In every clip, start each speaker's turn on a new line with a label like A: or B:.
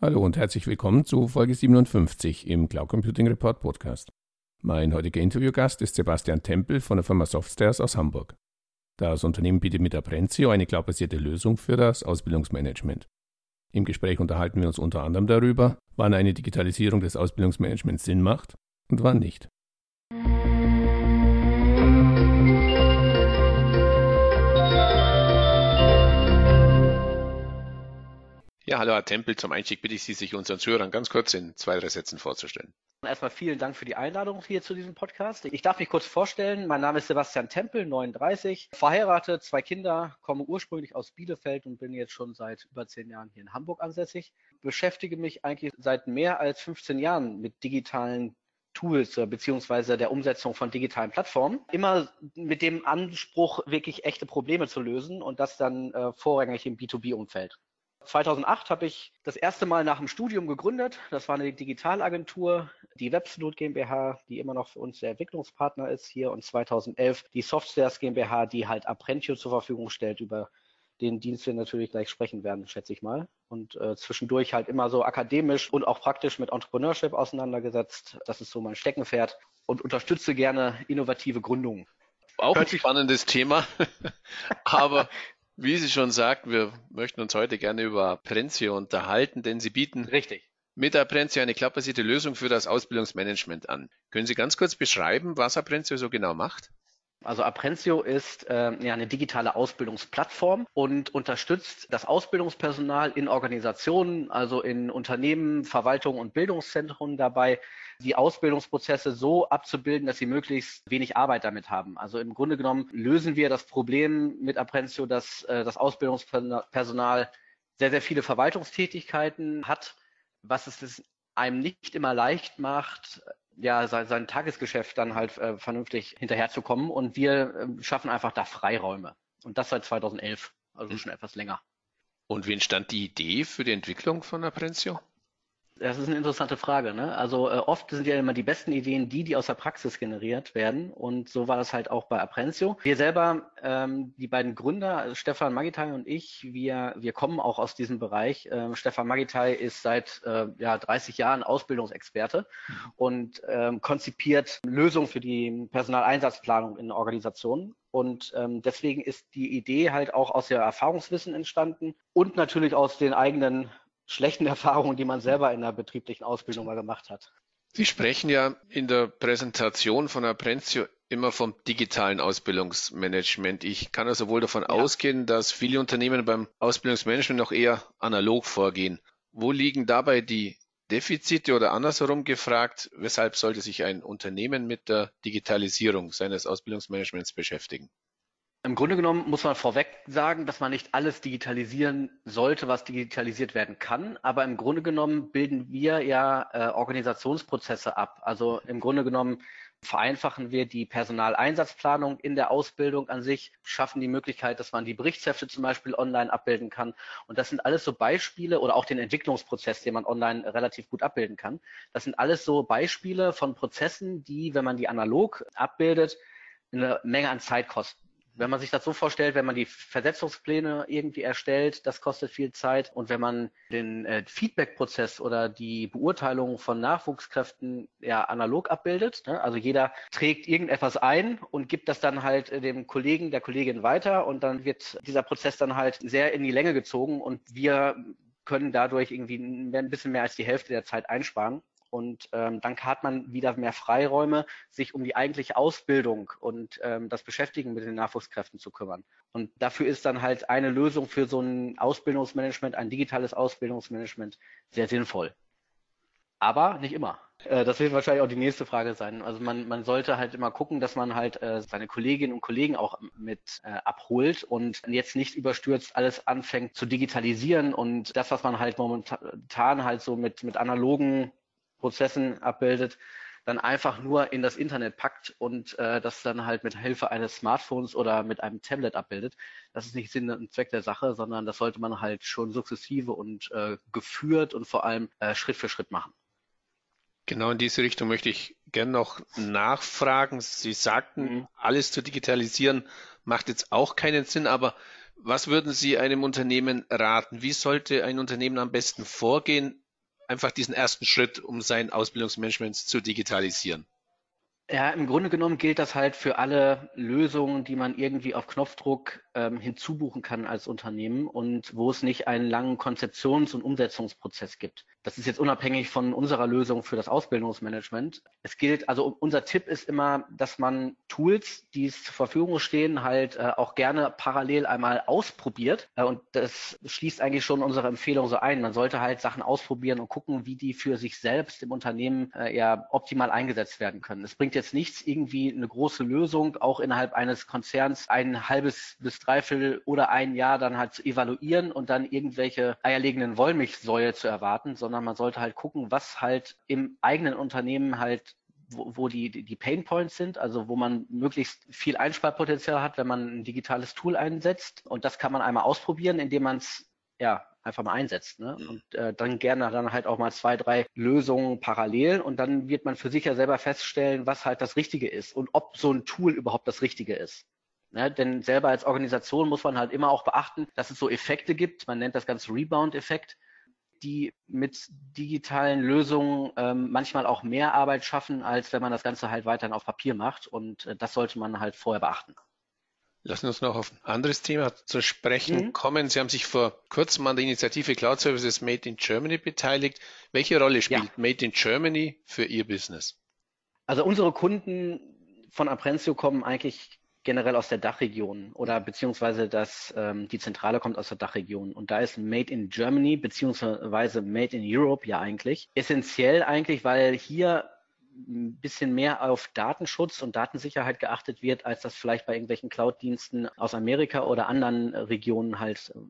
A: Hallo und herzlich willkommen zu Folge 57 im Cloud Computing Report Podcast. Mein heutiger Interviewgast ist Sebastian Tempel von der Firma Softstairs aus Hamburg. Das Unternehmen bietet mit Aprenzio eine cloudbasierte Lösung für das Ausbildungsmanagement. Im Gespräch unterhalten wir uns unter anderem darüber, wann eine Digitalisierung des Ausbildungsmanagements Sinn macht und wann nicht.
B: Ja, hallo Herr Tempel. Zum Einstieg bitte ich Sie, sich unseren Zuhörern ganz kurz in zwei, drei Sätzen vorzustellen.
C: Erstmal vielen Dank für die Einladung hier zu diesem Podcast. Ich darf mich kurz vorstellen. Mein Name ist Sebastian Tempel, 39, verheiratet, zwei Kinder, komme ursprünglich aus Bielefeld und bin jetzt schon seit über zehn Jahren hier in Hamburg ansässig. Beschäftige mich eigentlich seit mehr als 15 Jahren mit digitalen Tools äh, beziehungsweise der Umsetzung von digitalen Plattformen. Immer mit dem Anspruch, wirklich echte Probleme zu lösen und das dann äh, vorrangig im B2B-Umfeld. 2008 habe ich das erste Mal nach dem Studium gegründet. Das war eine Digitalagentur, die Websloot GmbH, die immer noch für uns der Entwicklungspartner ist hier und 2011 die Softwares GmbH, die halt Apprentio zur Verfügung stellt, über den Dienst wir natürlich gleich sprechen werden, schätze ich mal. Und äh, zwischendurch halt immer so akademisch und auch praktisch mit Entrepreneurship auseinandergesetzt. Das ist so mein Steckenpferd und unterstütze gerne innovative Gründungen.
B: Auch ein spannendes Thema, aber wie Sie schon sagten, wir möchten uns heute gerne über Aprenzio unterhalten, denn Sie bieten
C: Richtig.
B: mit Aprenzio eine cloudbasierte Lösung für das Ausbildungsmanagement an. Können Sie ganz kurz beschreiben, was Aprenzio so genau macht?
C: Also Aprenzio ist äh, ja eine digitale Ausbildungsplattform und unterstützt das Ausbildungspersonal in Organisationen, also in Unternehmen, Verwaltungen und Bildungszentren dabei, die Ausbildungsprozesse so abzubilden, dass sie möglichst wenig Arbeit damit haben. Also im Grunde genommen lösen wir das Problem mit Aprenzio, dass äh, das Ausbildungspersonal sehr, sehr viele Verwaltungstätigkeiten hat, was es einem nicht immer leicht macht, ja, sein, sein Tagesgeschäft dann halt äh, vernünftig hinterherzukommen. Und wir äh, schaffen einfach da Freiräume. Und das seit 2011, also mhm. schon etwas länger.
B: Und wie entstand die Idee für die Entwicklung von Aprenzio?
C: Das ist eine interessante Frage. Ne? Also äh, oft sind ja immer die besten Ideen die, die aus der Praxis generiert werden. Und so war das halt auch bei Aprenzio. Wir selber, ähm, die beiden Gründer, Stefan Magitai und ich, wir, wir kommen auch aus diesem Bereich. Ähm, Stefan Magitai ist seit äh, ja, 30 Jahren Ausbildungsexperte und ähm, konzipiert Lösungen für die Personaleinsatzplanung in Organisationen. Und ähm, deswegen ist die Idee halt auch aus der Erfahrungswissen entstanden und natürlich aus den eigenen schlechten Erfahrungen, die man selber in der betrieblichen Ausbildung mal gemacht hat.
B: Sie sprechen ja in der Präsentation von Aprenzio immer vom digitalen Ausbildungsmanagement. Ich kann also wohl davon ja. ausgehen, dass viele Unternehmen beim Ausbildungsmanagement noch eher analog vorgehen. Wo liegen dabei die Defizite oder andersherum gefragt, weshalb sollte sich ein Unternehmen mit der Digitalisierung seines Ausbildungsmanagements beschäftigen?
C: Im Grunde genommen muss man vorweg sagen, dass man nicht alles digitalisieren sollte, was digitalisiert werden kann. Aber im Grunde genommen bilden wir ja äh, Organisationsprozesse ab. Also im Grunde genommen vereinfachen wir die Personaleinsatzplanung in der Ausbildung an sich, schaffen die Möglichkeit, dass man die Berichtshefte zum Beispiel online abbilden kann. Und das sind alles so Beispiele oder auch den Entwicklungsprozess, den man online relativ gut abbilden kann. Das sind alles so Beispiele von Prozessen, die, wenn man die analog abbildet, eine Menge an Zeit kosten wenn man sich das so vorstellt, wenn man die Versetzungspläne irgendwie erstellt, das kostet viel Zeit. Und wenn man den äh, Feedback-Prozess oder die Beurteilung von Nachwuchskräften ja analog abbildet, ne? also jeder trägt irgendetwas ein und gibt das dann halt äh, dem Kollegen, der Kollegin weiter und dann wird dieser Prozess dann halt sehr in die Länge gezogen und wir können dadurch irgendwie ein bisschen mehr als die Hälfte der Zeit einsparen. Und ähm, dann hat man wieder mehr Freiräume, sich um die eigentliche Ausbildung und ähm, das Beschäftigen mit den Nachwuchskräften zu kümmern. Und dafür ist dann halt eine Lösung für so ein Ausbildungsmanagement, ein digitales Ausbildungsmanagement sehr sinnvoll. Aber nicht immer. Äh, das wird wahrscheinlich auch die nächste Frage sein. Also man, man sollte halt immer gucken, dass man halt äh, seine Kolleginnen und Kollegen auch mit äh, abholt und jetzt nicht überstürzt alles anfängt zu digitalisieren und das, was man halt momentan halt so mit, mit analogen Prozessen abbildet, dann einfach nur in das Internet packt und äh, das dann halt mit Hilfe eines Smartphones oder mit einem Tablet abbildet. Das ist nicht Sinn und Zweck der Sache, sondern das sollte man halt schon sukzessive und äh, geführt und vor allem äh, Schritt für Schritt machen.
B: Genau in diese Richtung möchte ich gerne noch nachfragen. Sie sagten, mhm. alles zu digitalisieren macht jetzt auch keinen Sinn, aber was würden Sie einem Unternehmen raten? Wie sollte ein Unternehmen am besten vorgehen, einfach diesen ersten Schritt, um sein Ausbildungsmanagement zu digitalisieren?
C: Ja, im Grunde genommen gilt das halt für alle Lösungen, die man irgendwie auf Knopfdruck ähm, hinzubuchen kann als Unternehmen und wo es nicht einen langen Konzeptions- und Umsetzungsprozess gibt. Das ist jetzt unabhängig von unserer Lösung für das Ausbildungsmanagement. Es gilt, also unser Tipp ist immer, dass man Tools, die es zur Verfügung stehen, halt äh, auch gerne parallel einmal ausprobiert. Äh, und das schließt eigentlich schon unsere Empfehlung so ein. Man sollte halt Sachen ausprobieren und gucken, wie die für sich selbst im Unternehmen äh, ja optimal eingesetzt werden können. Es bringt jetzt nichts, irgendwie eine große Lösung auch innerhalb eines Konzerns ein halbes bis dreiviertel oder ein Jahr dann halt zu evaluieren und dann irgendwelche eierlegenden Wollmilchsäue zu erwarten, sondern man sollte halt gucken, was halt im eigenen Unternehmen halt wo, wo die, die Pain Points sind, also wo man möglichst viel Einsparpotenzial hat, wenn man ein digitales Tool einsetzt. Und das kann man einmal ausprobieren, indem man es ja einfach mal einsetzt. Ne? Mhm. Und äh, dann gerne dann halt auch mal zwei, drei Lösungen parallel und dann wird man für sich ja selber feststellen, was halt das Richtige ist und ob so ein Tool überhaupt das Richtige ist. Ne? Denn selber als Organisation muss man halt immer auch beachten, dass es so Effekte gibt. Man nennt das Ganze Rebound-Effekt die mit digitalen Lösungen ähm, manchmal auch mehr Arbeit schaffen, als wenn man das Ganze halt weiterhin auf Papier macht. Und äh, das sollte man halt vorher beachten.
B: Lassen wir uns noch auf ein anderes Thema zu sprechen mhm. kommen. Sie haben sich vor kurzem an der Initiative Cloud Services Made in Germany beteiligt. Welche Rolle spielt ja. Made in Germany für Ihr Business?
C: Also unsere Kunden von Apprenzio kommen eigentlich generell aus der Dachregion oder beziehungsweise das, ähm, die Zentrale kommt aus der Dachregion und da ist Made in Germany beziehungsweise Made in Europe ja eigentlich essentiell eigentlich, weil hier ein bisschen mehr auf Datenschutz und Datensicherheit geachtet wird, als das vielleicht bei irgendwelchen Cloud-Diensten aus Amerika oder anderen Regionen halt äh,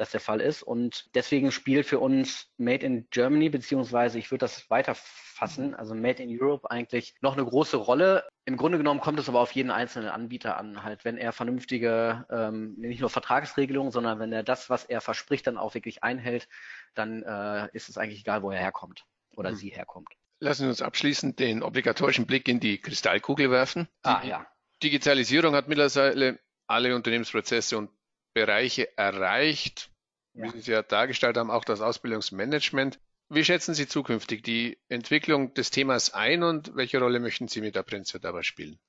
C: das der Fall ist. Und deswegen spielt für uns Made in Germany, beziehungsweise ich würde das weiterfassen, also Made in Europe eigentlich noch eine große Rolle. Im Grunde genommen kommt es aber auf jeden einzelnen Anbieter an, halt, wenn er vernünftige, ähm, nicht nur Vertragsregelungen, sondern wenn er das, was er verspricht, dann auch wirklich einhält, dann äh, ist es eigentlich egal, wo er herkommt oder mhm. sie herkommt.
B: Lassen Sie uns abschließend den obligatorischen Blick in die Kristallkugel werfen.
C: Ah, ja.
B: Digitalisierung hat mittlerweile alle Unternehmensprozesse und Bereiche erreicht. Ja. Wie Sie es ja dargestellt haben, auch das Ausbildungsmanagement. Wie schätzen Sie zukünftig die Entwicklung des Themas ein und welche Rolle möchten Sie mit Apprenzio dabei spielen?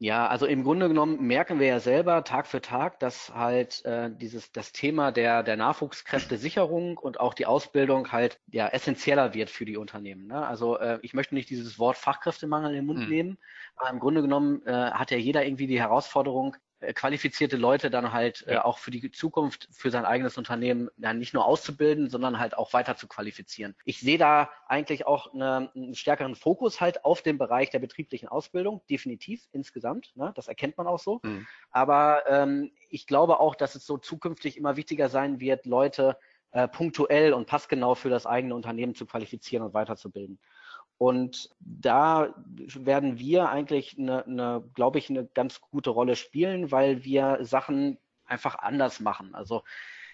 C: Ja, also im Grunde genommen merken wir ja selber Tag für Tag, dass halt äh, dieses das Thema der der Nachwuchskräftesicherung und auch die Ausbildung halt ja essentieller wird für die Unternehmen. Ne? Also äh, ich möchte nicht dieses Wort Fachkräftemangel in den Mund hm. nehmen, aber im Grunde genommen äh, hat ja jeder irgendwie die Herausforderung, qualifizierte Leute dann halt äh, ja. äh, auch für die Zukunft, für sein eigenes Unternehmen ja, nicht nur auszubilden, sondern halt auch weiter zu qualifizieren. Ich sehe da eigentlich auch eine, einen stärkeren Fokus halt auf dem Bereich der betrieblichen Ausbildung, definitiv insgesamt. Ne? Das erkennt man auch so. Mhm. Aber ähm, ich glaube auch, dass es so zukünftig immer wichtiger sein wird, Leute äh, punktuell und passgenau für das eigene Unternehmen zu qualifizieren und weiterzubilden. Und da werden wir eigentlich eine, eine glaube ich, eine ganz gute Rolle spielen, weil wir Sachen einfach anders machen. Also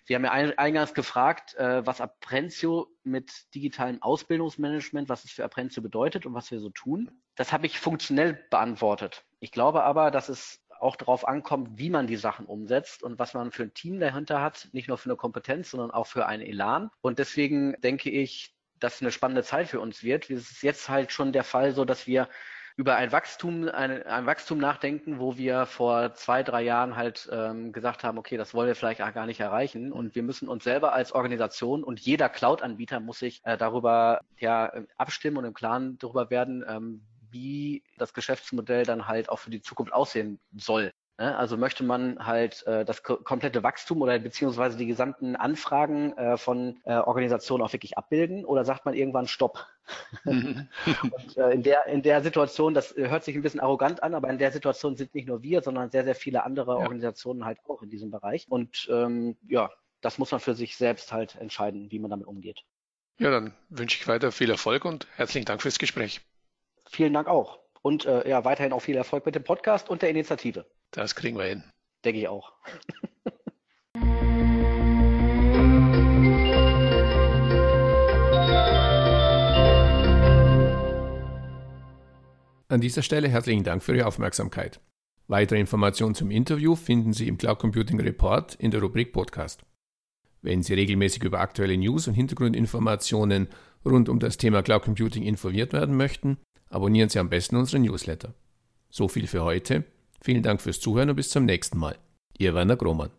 C: Sie haben ja eingangs gefragt, äh, was Apprenzio mit digitalem Ausbildungsmanagement, was es für Apprenzio bedeutet und was wir so tun. Das habe ich funktionell beantwortet. Ich glaube aber, dass es auch darauf ankommt, wie man die Sachen umsetzt und was man für ein Team dahinter hat, nicht nur für eine Kompetenz, sondern auch für einen Elan. Und deswegen denke ich, das eine spannende Zeit für uns wird. Es ist jetzt halt schon der Fall so, dass wir über ein Wachstum, ein, ein Wachstum nachdenken, wo wir vor zwei, drei Jahren halt ähm, gesagt haben, okay, das wollen wir vielleicht auch gar nicht erreichen. Und wir müssen uns selber als Organisation und jeder Cloud-Anbieter muss sich äh, darüber ja abstimmen und im Klaren darüber werden, ähm, wie das Geschäftsmodell dann halt auch für die Zukunft aussehen soll. Ne? Also möchte man halt äh, das komplette Wachstum oder beziehungsweise die gesamten Anfragen äh, von äh, Organisationen auch wirklich abbilden oder sagt man irgendwann Stopp? Und äh, in der in der Situation, das hört sich ein bisschen arrogant an, aber in der Situation sind nicht nur wir, sondern sehr sehr viele andere ja. Organisationen halt auch in diesem Bereich. Und ähm, ja, das muss man für sich selbst halt entscheiden, wie man damit umgeht.
B: Ja, dann wünsche ich weiter viel Erfolg und herzlichen Dank fürs Gespräch.
C: Vielen Dank auch. Und äh, ja, weiterhin auch viel Erfolg mit dem Podcast und der Initiative.
B: Das kriegen wir hin.
C: Denke ich auch.
A: An dieser Stelle herzlichen Dank für Ihre Aufmerksamkeit. Weitere Informationen zum Interview finden Sie im Cloud Computing Report in der Rubrik Podcast. Wenn Sie regelmäßig über aktuelle News und Hintergrundinformationen
B: rund um das Thema Cloud Computing informiert werden möchten, abonnieren Sie am besten unseren Newsletter. So viel für heute. Vielen Dank fürs Zuhören und bis zum nächsten Mal. Ihr Werner Grohmann.